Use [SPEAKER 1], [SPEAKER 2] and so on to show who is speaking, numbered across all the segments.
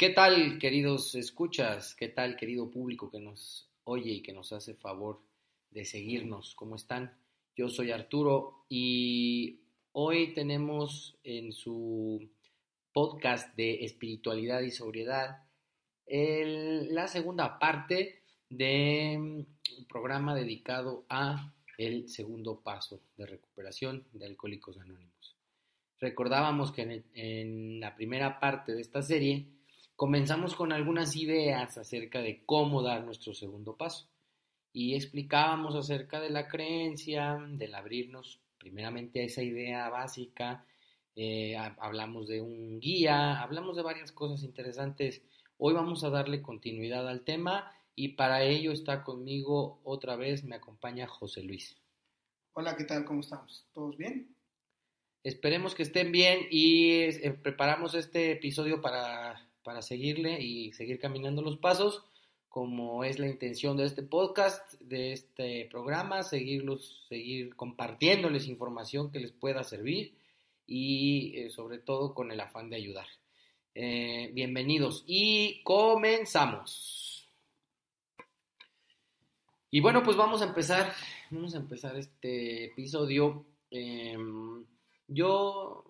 [SPEAKER 1] ¿Qué tal, queridos escuchas? ¿Qué tal, querido público que nos oye y que nos hace favor de seguirnos? ¿Cómo están? Yo soy Arturo y hoy tenemos en su podcast de espiritualidad y sobriedad la segunda parte del programa dedicado a el segundo paso de recuperación de Alcohólicos Anónimos. Recordábamos que en la primera parte de esta serie comenzamos con algunas ideas acerca de cómo dar nuestro segundo paso y explicábamos acerca de la creencia, del abrirnos primeramente a esa idea básica, eh, hablamos de un guía, hablamos de varias cosas interesantes. Hoy vamos a darle continuidad al tema y para ello está conmigo otra vez, me acompaña José Luis.
[SPEAKER 2] Hola, ¿qué tal? ¿Cómo estamos? ¿Todos bien?
[SPEAKER 1] Esperemos que estén bien y eh, preparamos este episodio para para seguirle y seguir caminando los pasos, como es la intención de este podcast, de este programa, seguirlos, seguir compartiéndoles información que les pueda servir y eh, sobre todo con el afán de ayudar. Eh, bienvenidos y comenzamos. Y bueno, pues vamos a empezar, vamos a empezar este episodio. Em, yo,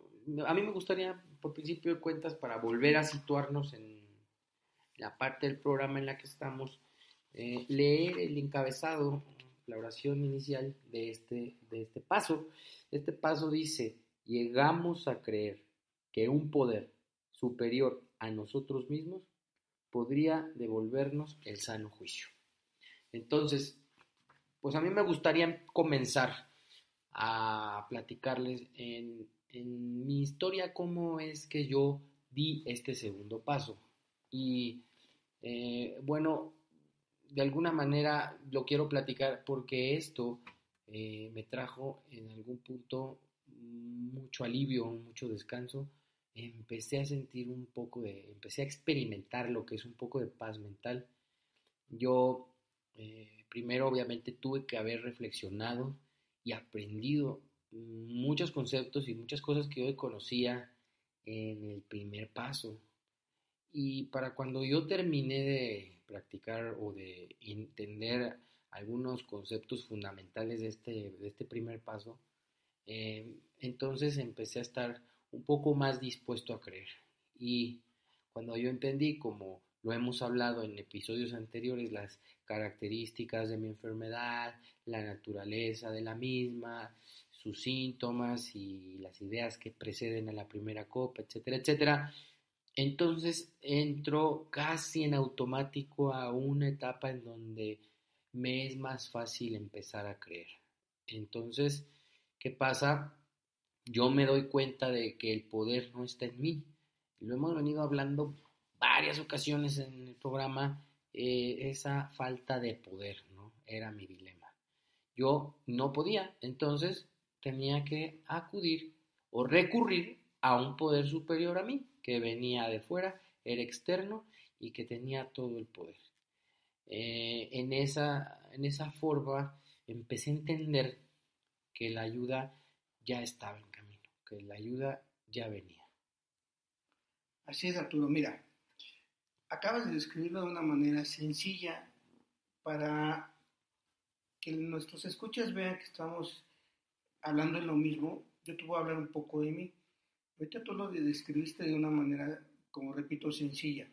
[SPEAKER 1] a mí me gustaría por principio de cuentas, para volver a situarnos en la parte del programa en la que estamos, eh, leer el encabezado, la oración inicial de este, de este paso. Este paso dice, llegamos a creer que un poder superior a nosotros mismos podría devolvernos el sano juicio. Entonces, pues a mí me gustaría comenzar a platicarles en en mi historia cómo es que yo di este segundo paso. Y eh, bueno, de alguna manera lo quiero platicar porque esto eh, me trajo en algún punto mucho alivio, mucho descanso. Empecé a sentir un poco de, empecé a experimentar lo que es un poco de paz mental. Yo eh, primero obviamente tuve que haber reflexionado y aprendido muchos conceptos y muchas cosas que yo conocía en el primer paso. Y para cuando yo terminé de practicar o de entender algunos conceptos fundamentales de este, de este primer paso, eh, entonces empecé a estar un poco más dispuesto a creer. Y cuando yo entendí, como lo hemos hablado en episodios anteriores, las características de mi enfermedad, la naturaleza de la misma, sus síntomas y las ideas que preceden a la primera copa, etcétera, etcétera. Entonces entro casi en automático a una etapa en donde me es más fácil empezar a creer. Entonces, ¿qué pasa? Yo me doy cuenta de que el poder no está en mí. Lo hemos venido hablando varias ocasiones en el programa, eh, esa falta de poder, ¿no? Era mi dilema. Yo no podía, entonces tenía que acudir o recurrir a un poder superior a mí, que venía de fuera, era externo y que tenía todo el poder. Eh, en, esa, en esa forma empecé a entender que la ayuda ya estaba en camino, que la ayuda ya venía.
[SPEAKER 2] Así es, Arturo. Mira, acabas de describirlo de una manera sencilla para que nuestros escuchas vean que estamos hablando de lo mismo, yo te voy a hablar un poco de mí. Ahorita tú lo describiste de una manera, como repito, sencilla.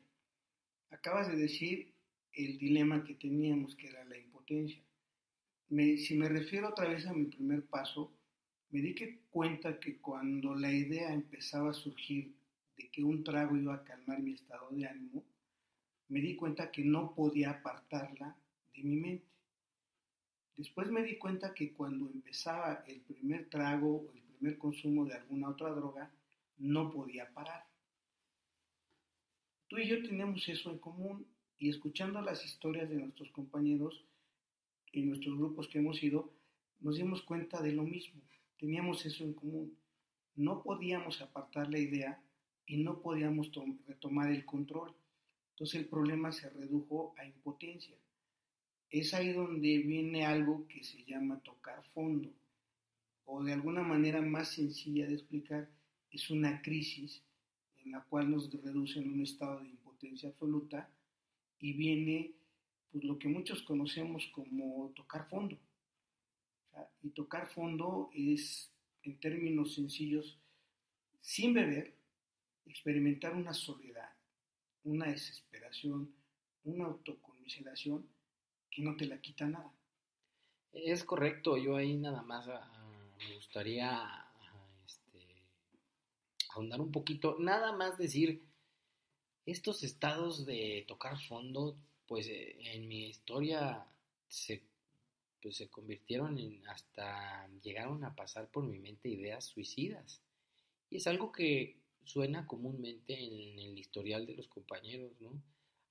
[SPEAKER 2] Acabas de decir el dilema que teníamos, que era la impotencia. si me refiero otra vez a mi primer paso, me di cuenta que cuando la idea empezaba a surgir de que un trago iba a calmar mi estado de ánimo, me di cuenta que no podía apartarla de mi mente. Después me di cuenta que cuando empezaba el primer trago o el primer consumo de alguna otra droga, no podía parar. Tú y yo tenemos eso en común y escuchando las historias de nuestros compañeros y nuestros grupos que hemos ido, nos dimos cuenta de lo mismo. Teníamos eso en común. No podíamos apartar la idea y no podíamos retomar el control. Entonces el problema se redujo a impotencia es ahí donde viene algo que se llama tocar fondo, o de alguna manera más sencilla de explicar, es una crisis en la cual nos reduce en un estado de impotencia absoluta y viene pues, lo que muchos conocemos como tocar fondo. y tocar fondo es, en términos sencillos, sin beber, experimentar una soledad, una desesperación, una autoconmiseración que no te la quita nada.
[SPEAKER 1] Es correcto, yo ahí nada más ah, me gustaría ah, este, ahondar un poquito, nada más decir, estos estados de tocar fondo, pues eh, en mi historia se, pues, se convirtieron en, hasta llegaron a pasar por mi mente ideas suicidas. Y es algo que suena comúnmente en el historial de los compañeros, ¿no?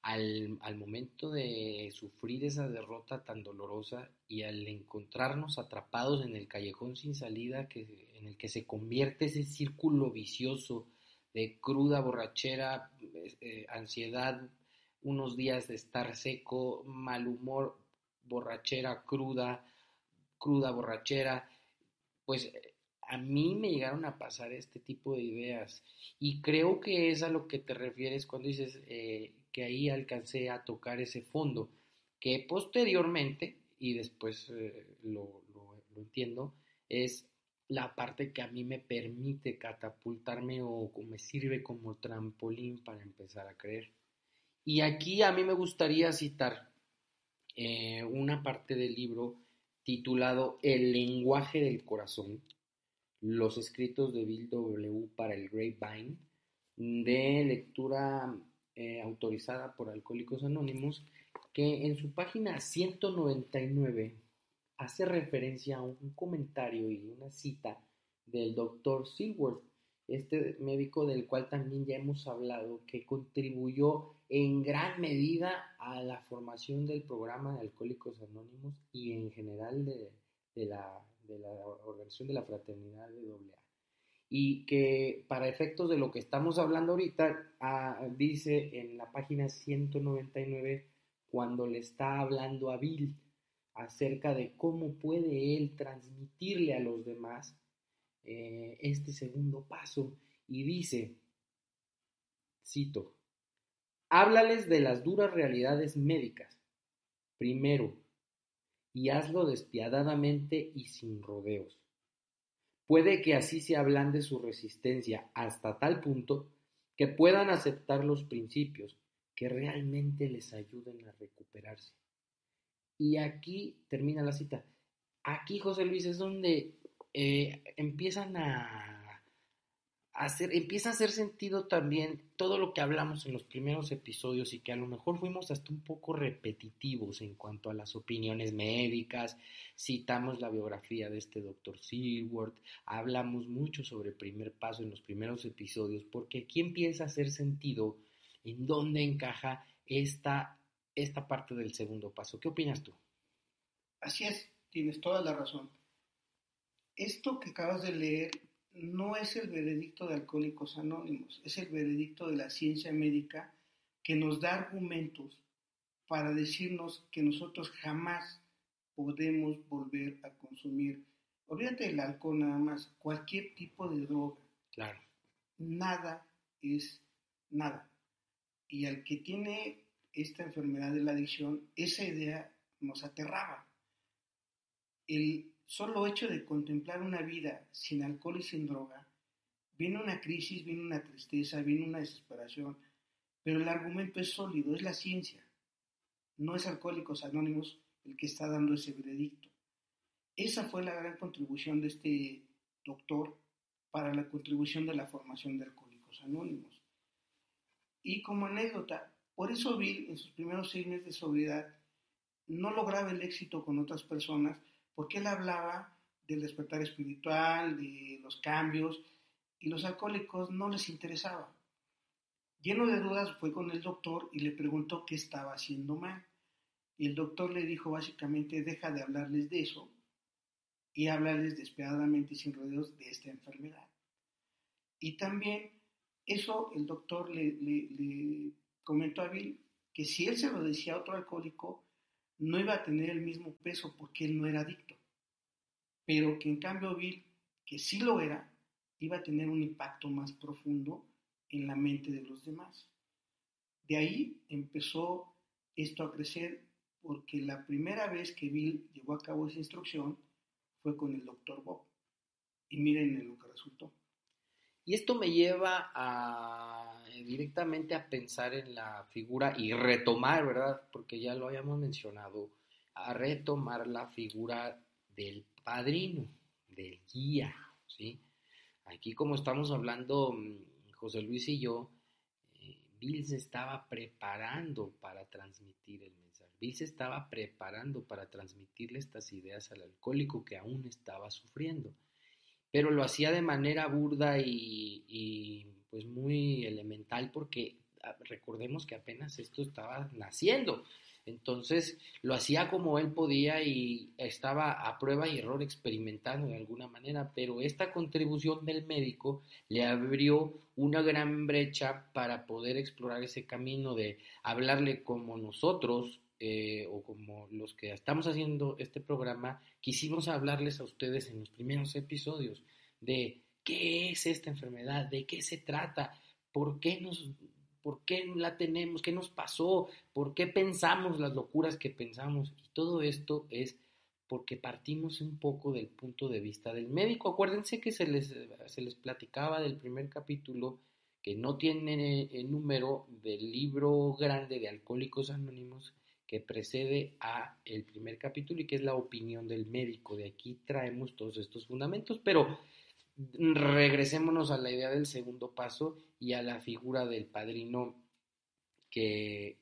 [SPEAKER 1] Al, momento de sufrir esa derrota tan dolorosa y al encontrarnos atrapados en el callejón sin salida que, en el que se convierte ese círculo vicioso de cruda borrachera, eh, ansiedad, unos días de estar seco, mal humor, borrachera cruda, cruda borrachera, pues a mí me llegaron a pasar este tipo de ideas. Y creo que es a lo que te refieres cuando dices eh, que ahí alcancé a tocar ese fondo, que posteriormente, y después eh, lo, entiendo, es la parte que a mí me permite catapultarme o me sirve como trampolín para empezar a creer. Y aquí a mí me gustaría citar eh, una parte del libro titulado El lenguaje del corazón, los escritos de Bill W. para el Grapevine, de lectura eh, autorizada por Alcohólicos Anónimos, que en su página 199 hace referencia a un comentario y una cita del doctor Silworth, este médico del cual también ya hemos hablado, que contribuyó en gran medida a la formación del programa de Alcohólicos Anónimos y en general de, la, de la organización de la fraternidad de AA y que para efectos de lo que estamos hablando ahorita, ah, dice en la página 199, cuando le está hablando a Bill acerca de cómo puede él transmitirle a los demás eh, este segundo paso, y dice, cito, háblales de las duras realidades médicas, primero, y hazlo despiadadamente y sin rodeos. Puede que así se ablande su resistencia hasta tal punto que puedan aceptar los principios que realmente les ayuden a recuperarse. Y aquí termina la cita. Aquí, José Luis, es donde eh, empiezan a empieza a hacer sentido también todo lo que hablamos en los primeros episodios y que a lo mejor fuimos hasta un poco repetitivos en cuanto a las opiniones médicas, citamos la biografía de este doctor Silworth, hablamos mucho sobre el primer paso en los primeros episodios, porque aquí empieza a hacer sentido en dónde encaja esta, esta parte del segundo paso. ¿Qué opinas tú?
[SPEAKER 2] Así es, tienes toda la razón. Esto que acabas de leer no es el veredicto de Alcohólicos Anónimos, es el veredicto de la ciencia médica que nos da argumentos para decirnos que nosotros jamás podemos volver a consumir, olvídate del alcohol nada más, cualquier tipo de droga.
[SPEAKER 1] Claro.
[SPEAKER 2] Nada es nada. Y al que tiene esta enfermedad de la adicción, esa idea nos aterraba. El solo hecho de contemplar una vida sin alcohol y sin droga, viene una crisis, viene una tristeza, viene una desesperación, pero el argumento es sólido, es la ciencia. No es Alcohólicos Anónimos el que está dando ese veredicto. Esa fue la gran contribución de este doctor para la contribución de la formación de Alcohólicos Anónimos. Y como anécdota, por eso Bill en sus primeros seis meses de sobriedad no lograba el éxito con otras personas porque él hablaba del despertar espiritual, de los cambios, y los alcohólicos no les interesaba. Lleno de dudas fue con el doctor y le preguntó qué estaba haciendo mal. Y el doctor le dijo básicamente, deja de hablarles de eso y háblales despiadadamente y sin rodeos de esta enfermedad. Y también eso el doctor le, le comentó a Bill que si él se lo decía a otro alcohólico, no iba a tener el mismo peso porque él no era adicto, pero que en cambio Bill, que sí lo era, iba a tener un impacto más profundo en la mente de los demás. De ahí empezó esto a crecer porque la primera vez que Bill llevó a cabo esa instrucción fue con el doctor Bob. Y miren en lo que resultó.
[SPEAKER 1] Y esto me lleva a, directamente a pensar en la figura y retomar, ¿verdad? Porque ya lo habíamos mencionado, a retomar la figura del padrino, del guía, ¿sí? Aquí como estamos hablando mm, José Luis y yo, eh, Bill se estaba preparando para transmitir el mensaje. Bill se estaba preparando para transmitirle estas ideas al alcohólico que aún estaba sufriendo. Pero lo hacía de manera burda y pues muy elemental porque ah, recordemos que apenas esto estaba naciendo. Entonces lo hacía como él podía y estaba a prueba y error experimentando de alguna manera, pero esta contribución del médico le abrió una gran brecha para poder explorar ese camino de hablarle como nosotros eh, o como los que estamos haciendo este programa, quisimos hablarles a ustedes en los primeros episodios de qué es esta enfermedad, de qué se trata, por qué nos ¿Por qué la tenemos? ¿Qué nos pasó? ¿Por qué pensamos las locuras que pensamos? Y todo esto es porque partimos un poco del punto de vista del médico. Acuérdense que se les, se les platicaba del primer capítulo que no tiene el número del libro grande de Alcohólicos Anónimos que precede a el primer capítulo y que es la opinión del médico. De aquí traemos todos estos fundamentos, pero regresémonos a la idea del segundo paso y a la figura del padrino que,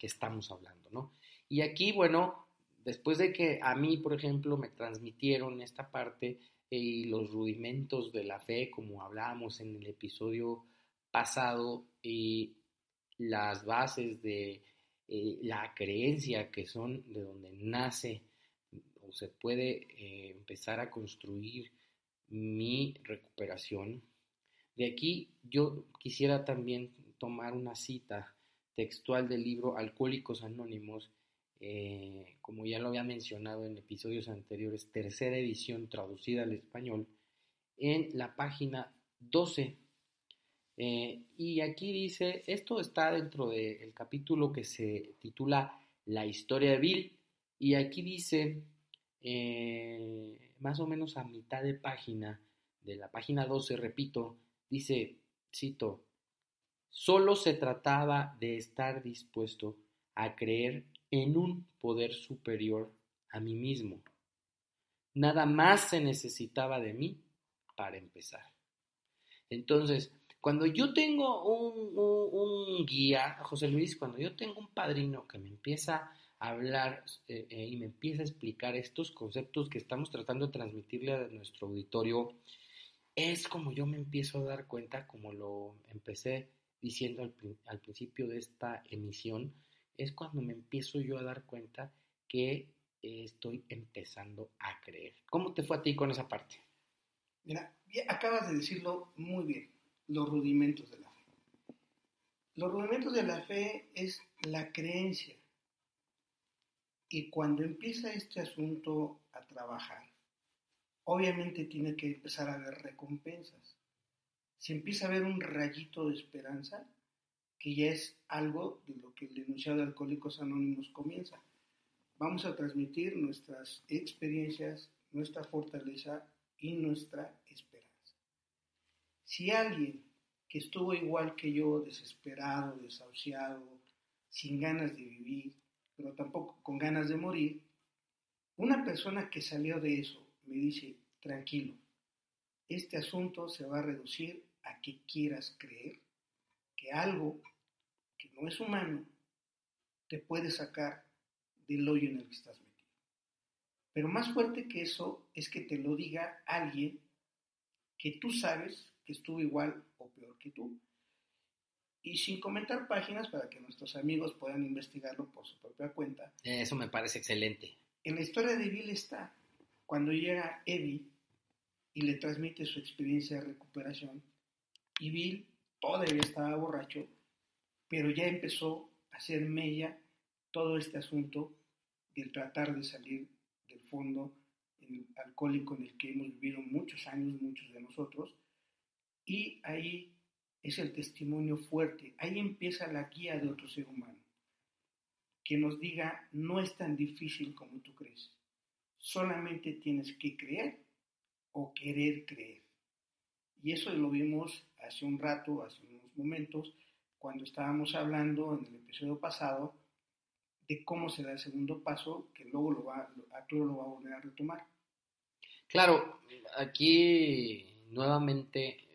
[SPEAKER 1] estamos hablando, ¿no? Y aquí, bueno, después de que a mí, por ejemplo, me transmitieron esta parte y los rudimentos de la fe, como hablábamos en el episodio pasado, y las bases de eh, la creencia que son de donde nace o se puede eh, empezar a construir mi recuperación. De aquí yo quisiera también tomar una cita textual del libro Alcohólicos Anónimos, eh, como ya lo había mencionado en episodios anteriores, tercera edición traducida al español, en la página 12. Eh, y aquí dice, esto está dentro del capítulo que se titula La historia de Bill, y aquí dice, eh, más o menos a mitad de página, de la página 12, repito, dice, cito, solo se trataba de estar dispuesto a creer en un poder superior a mí mismo. Nada más se necesitaba de mí para empezar. Entonces, cuando yo tengo un, un, guía, José Luis, cuando yo tengo un padrino que me empieza hablar eh, eh, y me empieza a explicar estos conceptos que estamos tratando de transmitirle a nuestro auditorio, es como yo me empiezo a dar cuenta, como lo empecé diciendo al, al principio de esta emisión, es cuando me empiezo yo a dar cuenta que estoy empezando a creer. ¿Cómo te fue a ti con esa parte?
[SPEAKER 2] Mira, acabas de decirlo muy bien, los rudimentos de la fe. Los rudimentos de la fe es la creencia y cuando empieza este asunto a trabajar, obviamente tiene que empezar a haber recompensas. Si empieza a haber un rayito de esperanza, que ya es algo de lo que el denunciado de Alcohólicos Anónimos comienza. Vamos a transmitir nuestras experiencias, nuestra fortaleza y nuestra esperanza. Si alguien que estuvo igual que yo, desesperado, desahuciado, sin ganas de vivir, pero tampoco con ganas de morir, una persona que salió de eso me dice, tranquilo, este asunto se va a reducir a que quieras creer que algo que no es humano te puede sacar del hoyo en el que estás metido. Pero más fuerte que eso es que te lo diga alguien que tú sabes que estuvo igual o peor que tú y sin comentar páginas para que nuestros amigos puedan investigarlo por su propia cuenta.
[SPEAKER 1] Eso me parece excelente.
[SPEAKER 2] En la historia de Bill está cuando llega Eddie y le transmite su experiencia de recuperación y Bill todavía estaba borracho, pero ya empezó a hacer mella todo este asunto del tratar de salir del fondo alcohólico en el que hemos vivido muchos años, muchos de nosotros, y ahí es el testimonio fuerte. Ahí empieza la guía de otro ser humano. Que nos diga, no es tan difícil como tú crees. Solamente tienes que creer o querer creer. Y eso lo vimos hace un rato, hace unos momentos, cuando estábamos hablando en el episodio pasado de cómo se da el segundo paso, que luego lo va, Arturo lo va a volver a retomar.
[SPEAKER 1] Claro, aquí nuevamente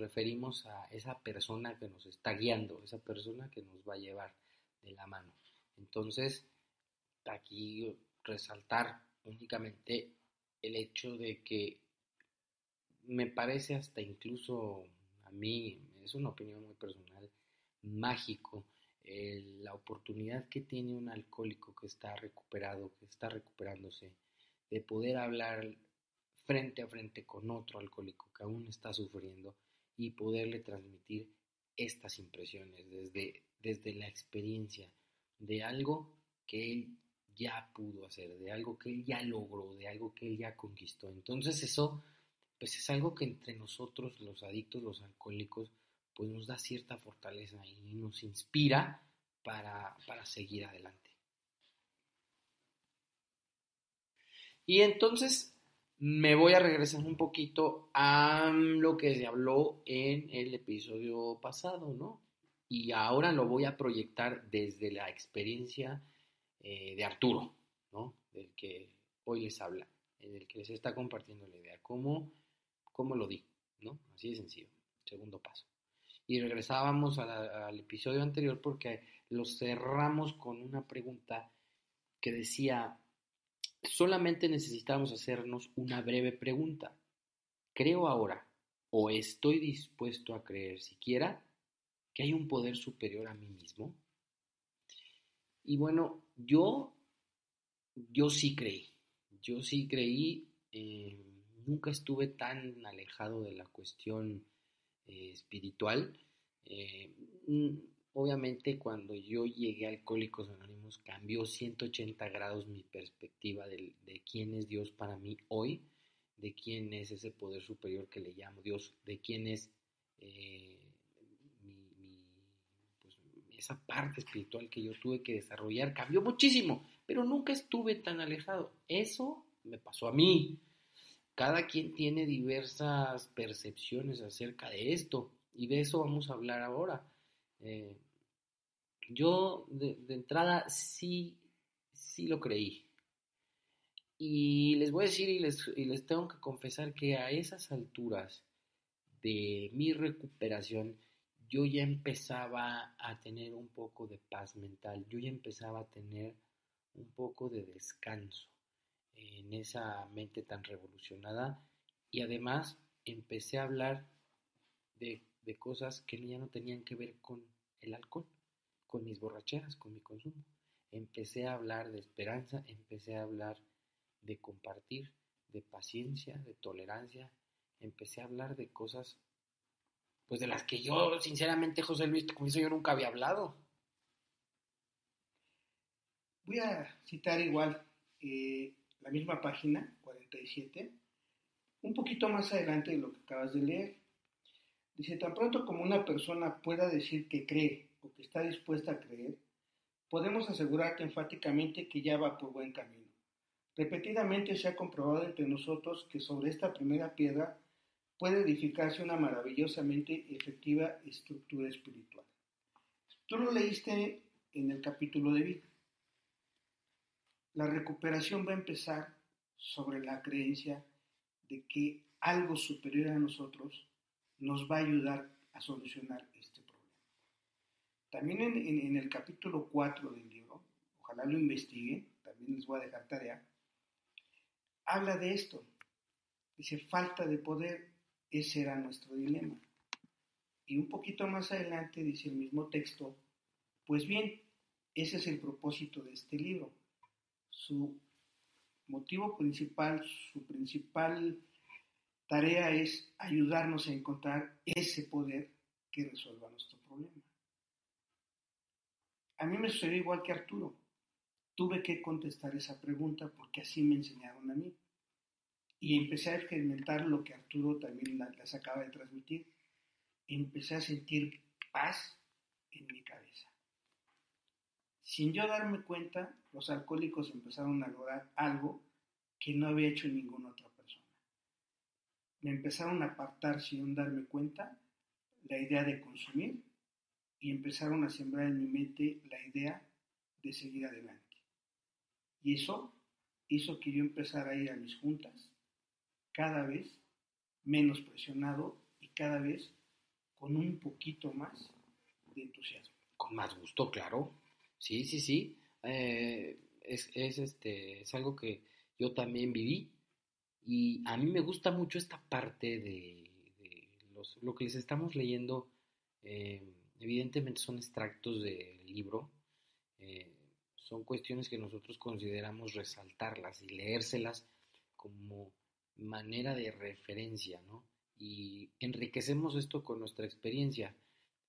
[SPEAKER 1] referimos a esa persona que nos está guiando, esa persona que nos va a llevar de la mano. Entonces, aquí resaltar únicamente el hecho de que me parece hasta incluso a mí, es una opinión muy personal, mágico la oportunidad que tiene un alcohólico que está recuperado, que está recuperándose, de poder hablar frente a frente con otro alcohólico que aún está sufriendo y poderle transmitir estas impresiones desde, desde la experiencia de algo que él ya pudo hacer, de algo que él ya logró, de algo que él ya conquistó. Entonces eso, pues es algo que entre nosotros, los adictos, los alcohólicos, pues nos da cierta fortaleza y nos inspira para, para seguir adelante. Y entonces me voy a regresar un poquito a lo que se habló en el episodio pasado, ¿no? Y ahora lo voy a proyectar desde la experiencia eh, de Arturo, ¿no? Del que hoy les habla, del que les está compartiendo la idea. ¿Cómo, cómo lo di? ¿No? Así de sencillo. Segundo paso y regresábamos al episodio anterior porque lo cerramos con una pregunta que decía, solamente necesitamos hacernos una breve pregunta. ¿Creo ahora o estoy dispuesto a creer siquiera que hay un poder superior a mí mismo? Y bueno, yo, yo sí creí, yo sí creí, eh, nunca estuve tan alejado de la cuestión eh, espiritual. Eh, obviamente cuando yo llegué a Alcohólicos Anónimos cambió 180 grados mi perspectiva de, quién es Dios para mí hoy, de quién es ese poder superior que le llamo Dios, de quién es eh, pues, esa parte espiritual que yo tuve que desarrollar. Cambió muchísimo, pero nunca estuve tan alejado. Eso me pasó a mí cada quien tiene diversas percepciones acerca de esto y de eso vamos a hablar ahora. Eh, yo de, entrada sí, sí lo creí. Y les voy a decir y les, y les tengo que confesar que a esas alturas de mi recuperación yo ya empezaba a tener un poco de paz mental, yo ya empezaba a tener un poco de descanso en esa mente tan revolucionada y además empecé a hablar de, cosas que ya no tenían que ver con el alcohol, con mis borracheras, con mi consumo. Empecé a hablar de esperanza, empecé a hablar de compartir, de paciencia, de tolerancia, empecé a hablar de cosas pues de las que yo sinceramente José Luis, con eso yo nunca había hablado.
[SPEAKER 2] Voy a citar igual eh, la misma página, 47, un poquito más adelante de lo que acabas de leer. Dice, tan pronto como una persona pueda decir que cree o que está dispuesta a creer, podemos asegurarte enfáticamente que ya va por buen camino. Repetidamente se ha comprobado entre nosotros que sobre esta primera piedra puede edificarse una maravillosamente efectiva estructura espiritual. Tú lo leíste en el capítulo de vida. La recuperación va a empezar sobre la creencia de que algo superior a nosotros nos va a ayudar a solucionar este problema. También en, el capítulo 4 del libro, ojalá lo investigue, también les voy a dejar tarea, habla de esto. Dice, falta de poder, ese era nuestro dilema. Y un poquito más adelante dice el mismo texto, pues bien, ese es el propósito de este libro, su motivo principal, su principal tarea es ayudarnos a encontrar ese poder que resuelva nuestro problema. A mí me sucedió igual que Arturo. Tuve que contestar esa pregunta porque así me enseñaron a mí. Y empecé a experimentar lo que Arturo también les acaba de transmitir. empecé a sentir paz en mi cabeza. Sin yo darme cuenta, los alcohólicos empezaron a lograr algo que no había hecho ninguna otra. Me empezaron a apartar sin darme cuenta la idea de consumir y empezaron a sembrar en mi mente la idea de seguir adelante. Y eso hizo que yo empezara a ir a mis juntas cada vez menos presionado y cada vez con un poquito más de entusiasmo.
[SPEAKER 1] Con más gusto, claro. Sí, sí, sí. Eh, es, es, este, es algo que yo también viví y a mí me gusta mucho esta parte de, los, lo que les estamos leyendo. Eh, evidentemente son extractos del libro. Eh, son cuestiones que nosotros consideramos resaltarlas y leérselas como manera de referencia, ¿no? Y enriquecemos esto con nuestra experiencia.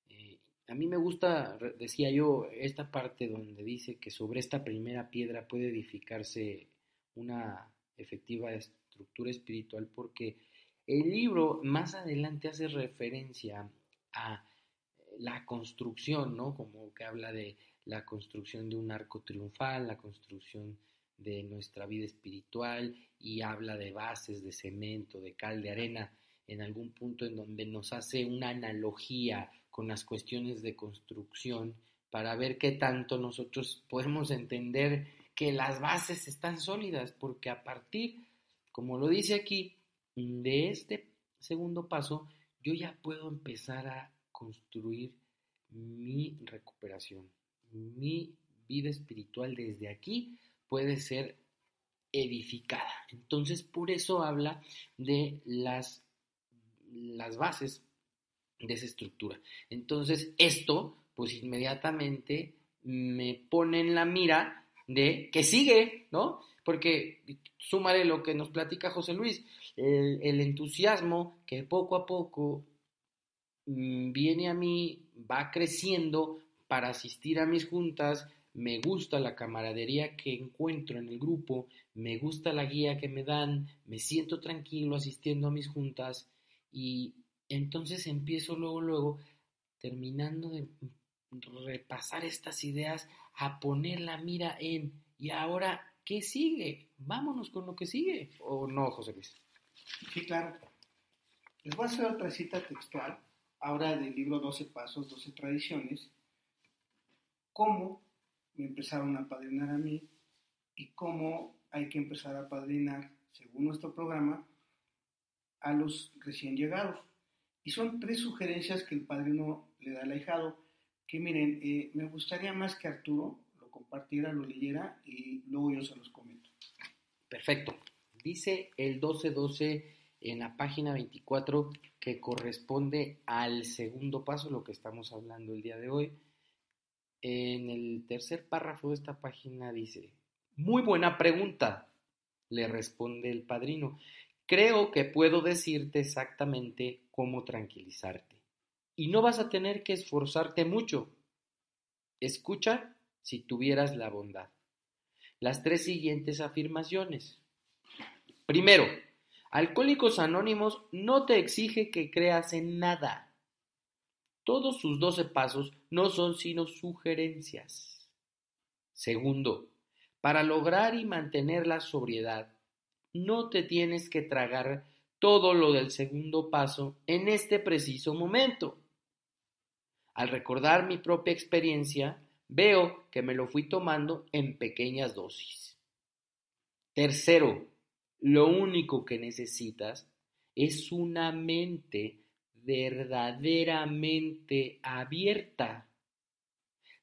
[SPEAKER 1] Eh, a mí me gusta, decía yo, esta parte donde dice que sobre esta primera piedra puede edificarse una efectiva estructura espiritual porque el libro más adelante hace referencia a la construcción, ¿no? Como que habla de la construcción de un arco triunfal, la construcción de nuestra vida espiritual y habla de bases, de cemento, de cal, de arena, en algún punto en donde nos hace una analogía con las cuestiones de construcción para ver qué tanto nosotros podemos entender que las bases están sólidas, porque a partir, como lo dice aquí, de este segundo paso, yo ya puedo empezar a construir mi recuperación mi vida espiritual desde aquí puede ser edificada. Entonces, por eso habla de las, las bases de esa estructura. Entonces, esto, pues inmediatamente me pone en la mira de que sigue, ¿no? Porque sumaré lo que nos platica José Luis, el, el entusiasmo que poco a poco mm, viene a mí, va creciendo, para asistir a mis juntas, me gusta la camaradería que encuentro en el grupo, me gusta la guía que me dan, me siento tranquilo asistiendo a mis juntas y entonces empiezo luego, luego, terminando de repasar estas ideas, a poner la mira en, y ahora, ¿qué sigue? Vámonos con lo que sigue, ¿o no, José Luis?
[SPEAKER 2] Sí, claro. Les voy a hacer otra cita textual, ahora del libro 12 Pasos, 12 Tradiciones, cómo me empezaron a padrinar a mí y cómo hay que empezar a padrinar, según nuestro programa, a los recién llegados. Y son tres sugerencias que el padrino le da al ahijado, que miren, eh, me gustaría más que Arturo compartiera, lo leyera y luego yo se los comento.
[SPEAKER 1] Perfecto. Dice el 1212 en la página 24 que corresponde al segundo paso, lo que estamos hablando el día de hoy en el tercer párrafo de esta página dice, muy buena pregunta, le responde el padrino. Creo que puedo decirte exactamente cómo tranquilizarte. Y no vas a tener que esforzarte mucho. Escucha si tuvieras la bondad. Las tres siguientes afirmaciones. Primero, Alcohólicos Anónimos no te exige que creas en nada. Todos sus doce pasos no son sino sugerencias. Segundo, para lograr y mantener la sobriedad, no te tienes que tragar todo lo del segundo paso en este preciso momento. Al recordar mi propia experiencia, veo que me lo fui tomando en pequeñas dosis. Tercero, lo único que necesitas es una mente verdaderamente abierta.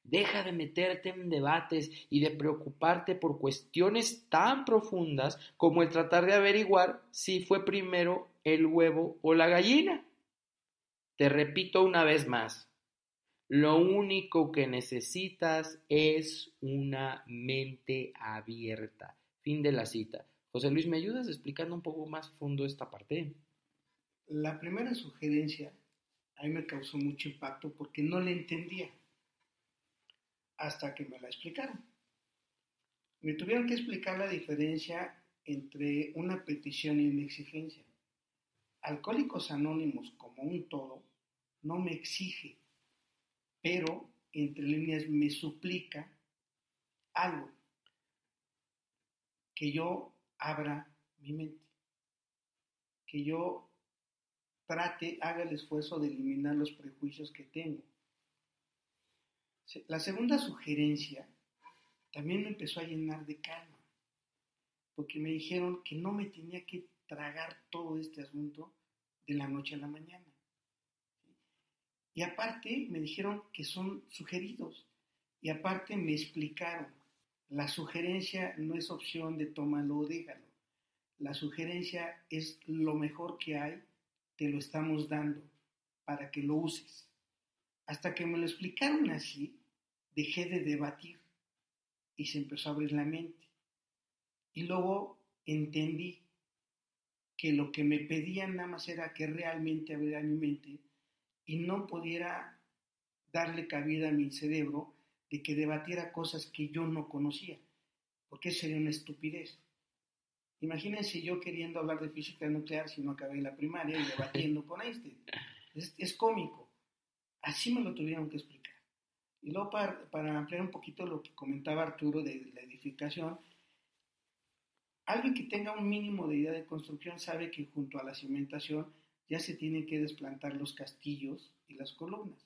[SPEAKER 1] Deja de meterte en debates y de preocuparte por cuestiones tan profundas como el tratar de averiguar si fue primero el huevo o la gallina. Te repito una vez más, lo único que necesitas es una mente abierta. Fin de la cita. José Luis, ¿me ayudas explicando un poco más fondo esta parte?
[SPEAKER 2] La primera sugerencia a mí me causó mucho impacto porque no la entendía hasta que me la explicaron. Me tuvieron que explicar la diferencia entre una petición y una exigencia. Alcohólicos Anónimos como un todo no me exige, pero entre líneas me suplica algo, que yo abra mi mente, que yo trate, haga el esfuerzo de eliminar los prejuicios que tengo. La segunda sugerencia también me empezó a llenar de calma, porque me dijeron que no me tenía que tragar todo este asunto de la noche a la mañana. Y aparte me dijeron que son sugeridos. Y aparte me explicaron, la sugerencia no es opción de tómalo o déjalo. La sugerencia es lo mejor que hay, te lo estamos dando para que lo uses. Hasta que me lo explicaron así, dejé de debatir y se empezó a abrir la mente. Y luego entendí que lo que me pedían nada más era que realmente abriera mi mente y no pudiera darle cabida a mi cerebro de que debatiera cosas que yo no conocía, porque sería una estupidez. Imagínense yo queriendo hablar de física nuclear si no acabé la primaria y debatiendo con. Es, es cómico. Así me lo tuvieron que explicar. Y luego para, para ampliar un poquito lo que comentaba Arturo de la edificación, Alguien que tenga un mínimo de idea de construcción sabe que junto a la cimentación ya se tienen que desplantar los castillos y las columnas.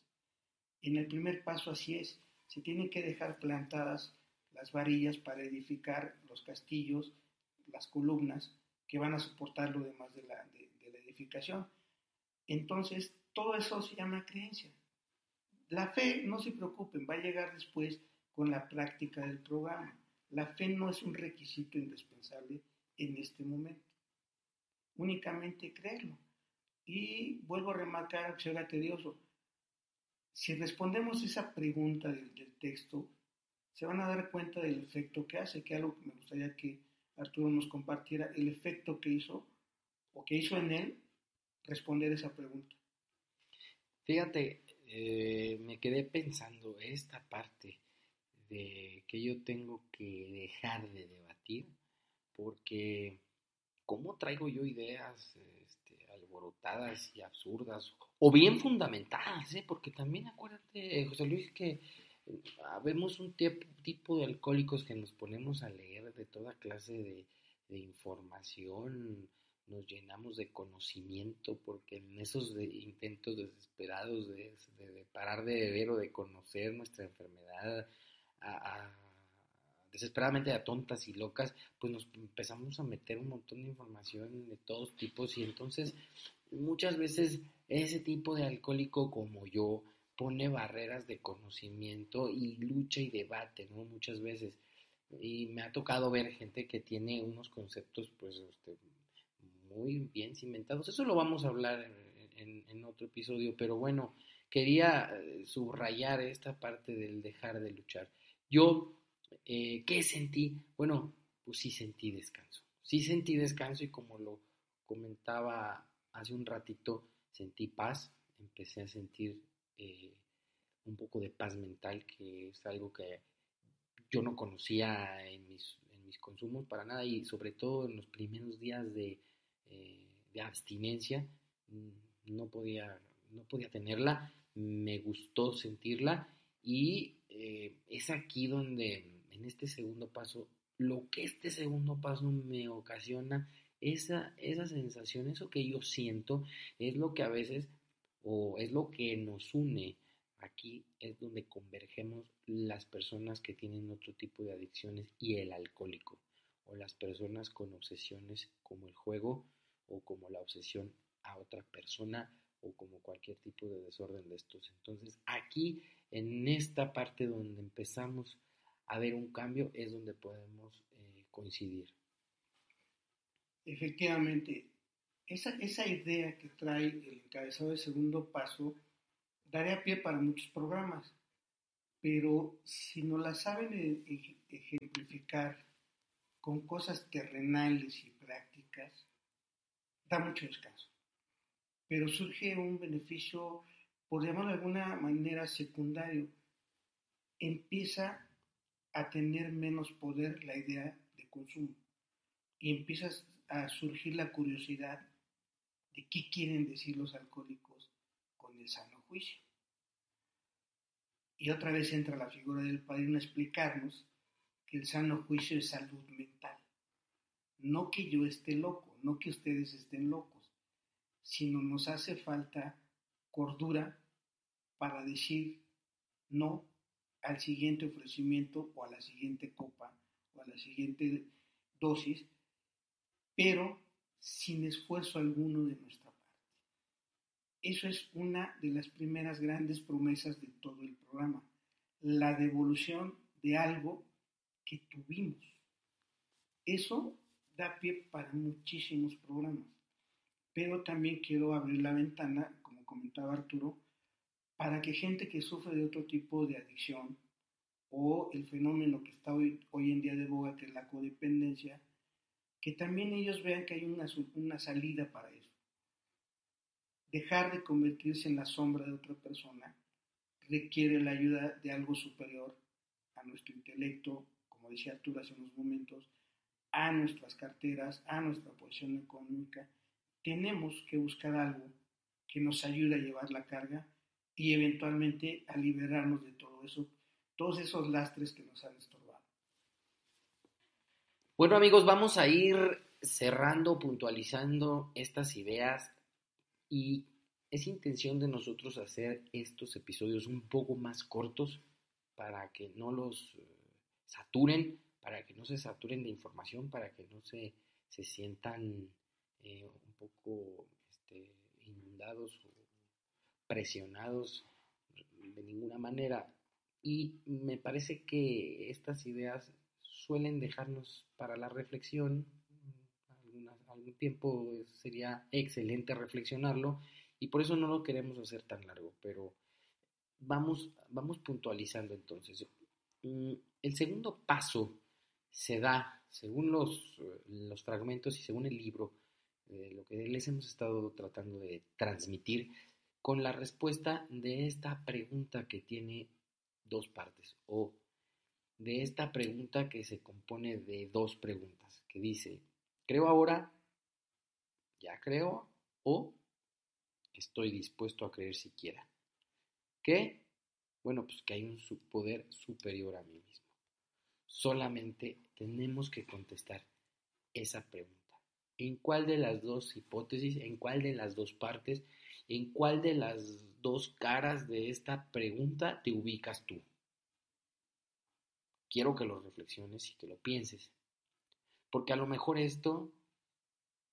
[SPEAKER 2] En el primer paso así es, se tienen que dejar plantadas las varillas para edificar los castillos, las columnas que van a soportar lo demás de la, de la edificación. Entonces, todo eso se llama creencia. La fe, no se preocupen, va a llegar después con la práctica del programa. La fe no es un requisito indispensable en este momento. Únicamente creerlo. Y vuelvo a remarcar, será tedioso, si respondemos esa pregunta del, texto, se van a dar cuenta del efecto que hace, que algo que me gustaría que Arturo nos compartiera, el efecto que hizo o que hizo en él responder esa pregunta.
[SPEAKER 1] Fíjate, eh, me quedé pensando esta parte que yo tengo que dejar de debatir, porque ¿cómo traigo yo ideas este, alborotadas y absurdas? O bien fundamentadas, ¿eh? porque también acuérdate, José Luis, que vemos un tipo de alcohólicos que nos ponemos a leer de toda clase de, información, nos llenamos de conocimiento, porque en esos intentos desesperados de, de, parar de beber o de conocer nuestra enfermedad, desesperadamente a tontas y locas, pues nos empezamos a meter un montón de información de todos tipos y entonces muchas veces ese tipo de alcohólico como yo pone barreras de conocimiento y lucha y debate, ¿no? Muchas veces. Y me ha tocado ver gente que tiene unos conceptos pues este, muy bien cimentados. Eso lo vamos a hablar en, otro episodio, pero bueno, quería eh, subrayar esta parte del dejar de luchar. Yo, eh, ¿qué sentí? Bueno, pues sí sentí descanso. Sí sentí descanso y como lo comentaba hace un ratito, sentí paz, empecé a sentir eh, un poco de paz mental, que es algo que yo no conocía en mis, en mis consumos para nada y sobre todo en los primeros días de, eh, abstinencia mm, no podía, no podía tenerla, me gustó sentirla y es aquí donde, en este segundo paso, lo que este segundo paso me ocasiona, esa, esa sensación, eso que yo siento, es lo que a veces, o es lo que nos une. Aquí es donde convergemos las personas que tienen otro tipo de adicciones y el alcohólico, o las personas con obsesiones como el juego o como la obsesión a otra persona o como cualquier tipo de desorden de estos. Entonces, aquí en esta parte donde empezamos a ver un cambio es donde podemos eh, coincidir.
[SPEAKER 2] Efectivamente, esa, esa idea que trae el encabezado de segundo paso daría pie para muchos programas, pero si no la saben e, e, ejemplificar con cosas terrenales y prácticas, da mucho descanso. Pero surge un beneficio por llamarlo de alguna manera secundario, empieza a tener menos poder la idea de consumo y empieza a surgir la curiosidad de qué quieren decir los alcohólicos con el sano juicio. Y otra vez entra la figura del padrino a explicarnos que el sano juicio es salud mental. No que yo esté loco, no que ustedes estén locos, sino nos hace falta cordura para decir no al siguiente ofrecimiento o a la siguiente copa o a la siguiente dosis, pero sin esfuerzo alguno de nuestra parte. Eso es una de las primeras grandes promesas de todo el programa, la devolución de algo que tuvimos. Eso da pie para muchísimos programas, pero también quiero abrir la ventana, como comentaba Arturo, para que gente que sufre de otro tipo de adicción o el fenómeno que está hoy, hoy en día de boga, que es la codependencia, que también ellos vean que hay una, una salida para eso. Dejar de convertirse en la sombra de otra persona requiere la ayuda de algo superior a nuestro intelecto, como decía Arturo hace unos momentos, a nuestras carteras, a nuestra posición económica. Tenemos que buscar algo que nos ayude a llevar la carga y eventualmente a liberarnos de todo eso, todos esos lastres que nos han estorbado.
[SPEAKER 1] Bueno amigos, vamos a ir cerrando, puntualizando estas ideas y es intención de nosotros hacer estos episodios un poco más cortos para que no los eh, saturen, para que no se saturen de información, para que no se, se sientan eh, un poco este, inundados presionados de ninguna manera. Y me parece que estas ideas suelen dejarnos para la reflexión. algún tiempo sería excelente reflexionarlo y por eso no lo queremos hacer tan largo, pero vamos, vamos puntualizando entonces. Mm, el segundo paso se da, según los, los fragmentos y según el libro, de lo que les hemos estado tratando de transmitir, con la respuesta de esta pregunta que tiene dos partes, o de esta pregunta que se compone de dos preguntas, que dice, ¿creo ahora? ¿Ya creo? ¿O estoy dispuesto a creer siquiera? ¿Qué? Bueno, pues que hay un poder superior a mí mismo. Solamente tenemos que contestar esa pregunta. ¿En cuál de las dos hipótesis, en cuál de las dos partes, en cuál de las dos caras de esta pregunta te ubicas tú? quiero que lo reflexiones y que lo pienses. Porque a lo mejor esto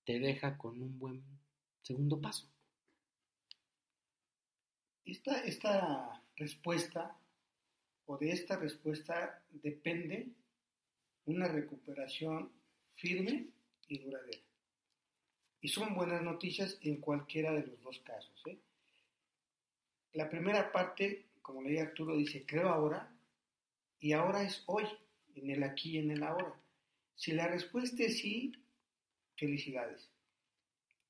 [SPEAKER 1] te deja con un buen segundo paso.
[SPEAKER 2] Esta, esta respuesta o de esta respuesta depende una recuperación firme y duradera. Y son buenas noticias en cualquiera de los dos casos. ¿eh? La primera parte, como leía Arturo, dice, creo ahora, y ahora es hoy, en el aquí y en el ahora. Si la respuesta es sí, felicidades.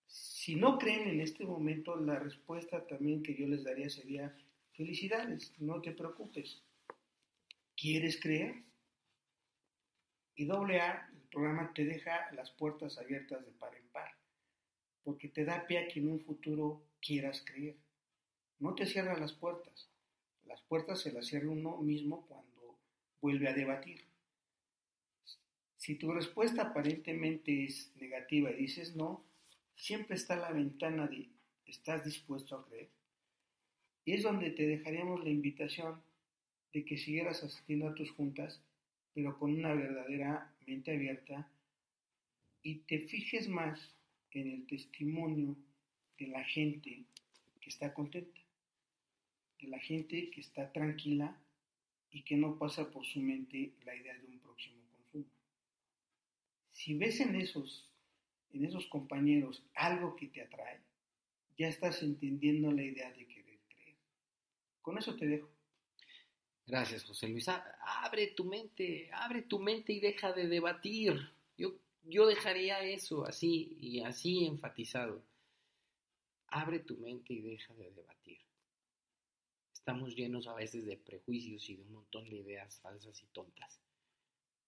[SPEAKER 2] Si no creen en este momento, la respuesta también que yo les daría sería felicidades, no te preocupes. ¿Quieres creer? Y doble A, el programa te deja las puertas abiertas de par en par, porque te da pie a que en un futuro quieras creer. No te cierra las puertas. Las puertas se las cierra uno mismo cuando vuelve a debatir. Si tu respuesta aparentemente es negativa y dices no, siempre está la ventana de ¿estás dispuesto a creer? Y es donde te dejaríamos la invitación de que siguieras asistiendo a tus juntas, pero con una verdadera mente abierta y te fijes más en el testimonio de la gente que está contenta, de la gente que está tranquila y que no pasa por su mente la idea de un próximo consumo. Si ves en esos, en esos compañeros algo que te atrae, ya estás entendiendo la idea de querer creer. Con eso te dejo.
[SPEAKER 1] Gracias, José Luis. Abre tu mente, abre tu mente y deja de debatir. Yo, yo dejaría eso así y así enfatizado. Abre tu mente y deja de debatir estamos llenos a veces de prejuicios y de un montón de ideas falsas y tontas.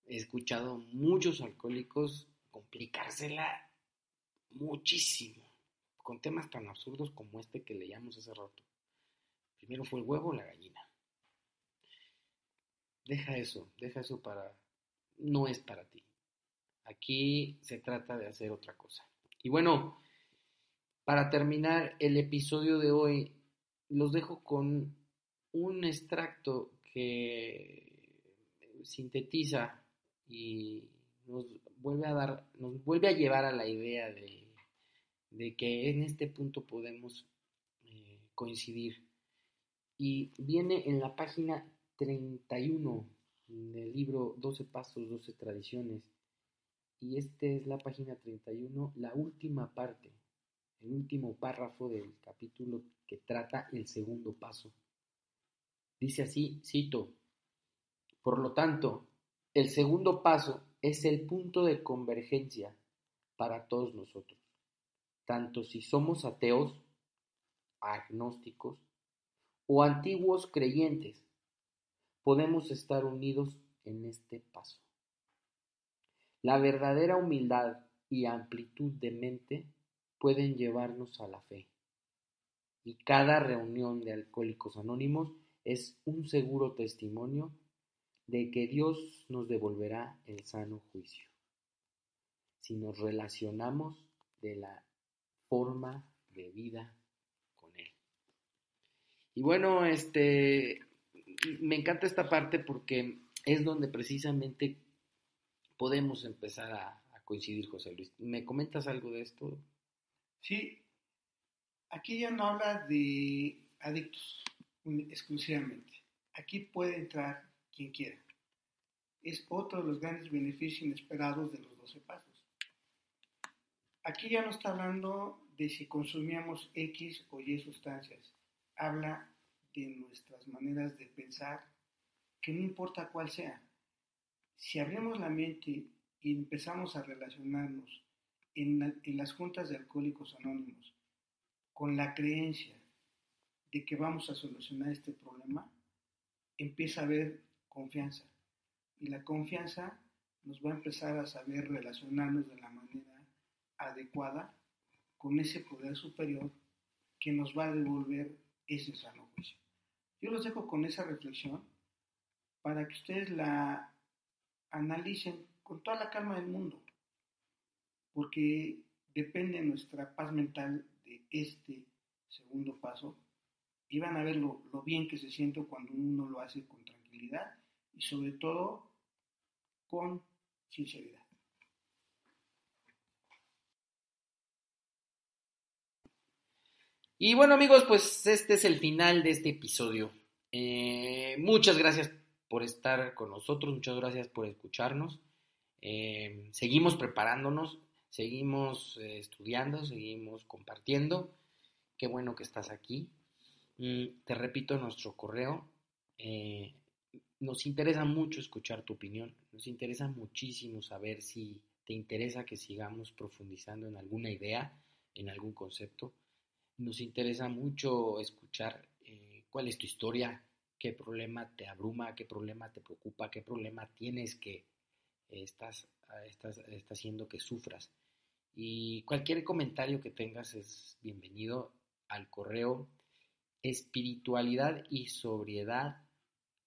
[SPEAKER 1] He escuchado muchos alcohólicos complicársela muchísimo con temas tan absurdos como este que leíamos hace rato. Primero fue el huevo o la gallina. Deja eso, deja eso para... No es para ti. Aquí se trata de hacer otra cosa. Y bueno, para terminar el episodio de hoy, los dejo con un extracto que sintetiza y nos vuelve a dar, nos vuelve a llevar a la idea de, que en este punto podemos eh, coincidir. Y viene en la página 31 del libro 12 Pasos, 12 Tradiciones. Y esta es la página 31, la última parte, el último párrafo del capítulo que trata el segundo paso. Dice así, cito, por lo tanto, el segundo paso es el punto de convergencia para todos nosotros, tanto si somos ateos, agnósticos o antiguos creyentes, podemos estar unidos en este paso. La verdadera humildad y amplitud de mente pueden llevarnos a la fe. Y cada reunión de alcohólicos anónimos es un seguro testimonio de que Dios nos devolverá el sano juicio si nos relacionamos de la forma de vida con Él. Y bueno, este, me encanta esta parte porque es donde precisamente podemos empezar a, coincidir, José Luis. ¿Me comentas algo de esto?
[SPEAKER 2] Sí, aquí ya no habla de adictos exclusivamente. Aquí puede entrar quien quiera. Es otro de los grandes beneficios inesperados de los 12 pasos. Aquí ya no está hablando de si consumíamos X o Y sustancias. Habla de nuestras maneras de pensar, que no importa cuál sea. Si abrimos la mente y empezamos a relacionarnos en, las juntas de alcohólicos anónimos con la creencia de que vamos a solucionar este problema, empieza a haber confianza. Y la confianza nos va a empezar a saber relacionarnos de la manera adecuada con ese poder superior que nos va a devolver ese sano juicio. Yo los dejo con esa reflexión para que ustedes la analicen con toda la calma del mundo, porque depende nuestra paz mental de este segundo paso y van a ver lo, bien que se siente cuando uno lo hace con tranquilidad y sobre todo con sinceridad.
[SPEAKER 1] Y bueno amigos, pues este es el final de este episodio. Eh, muchas gracias por estar con nosotros, muchas gracias por escucharnos. Eh, seguimos preparándonos, seguimos eh, estudiando, seguimos compartiendo. Qué bueno que estás aquí. Mm, te repito nuestro correo nos interesa mucho escuchar tu opinión, nos interesa muchísimo saber si te interesa que sigamos profundizando en alguna idea, en algún concepto. Nos interesa mucho escuchar eh, cuál es tu historia, qué problema te abruma, qué problema te preocupa, qué problema tienes que estás, estás, está haciendo que sufras. Y cualquier comentario que tengas es bienvenido al correo espiritualidad y sobriedad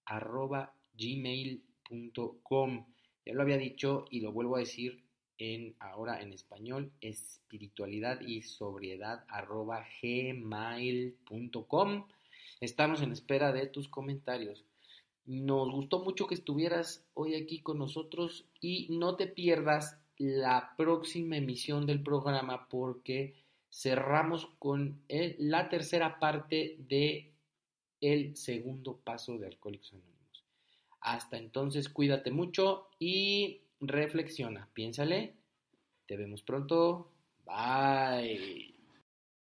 [SPEAKER 1] arroba gmail.com. Ya lo había dicho y lo vuelvo a decir en ahora en español, espiritualidad y sobriedad arroba gmail.com. Estamos en espera de tus comentarios. Nos gustó mucho que estuvieras hoy aquí con nosotros y no te pierdas la próxima emisión del programa porque cerramos con la tercera parte de el segundo paso de Alcohólicos Anónimos. Hasta entonces, cuídate mucho y reflexiona, piénsale. Te vemos pronto. Bye.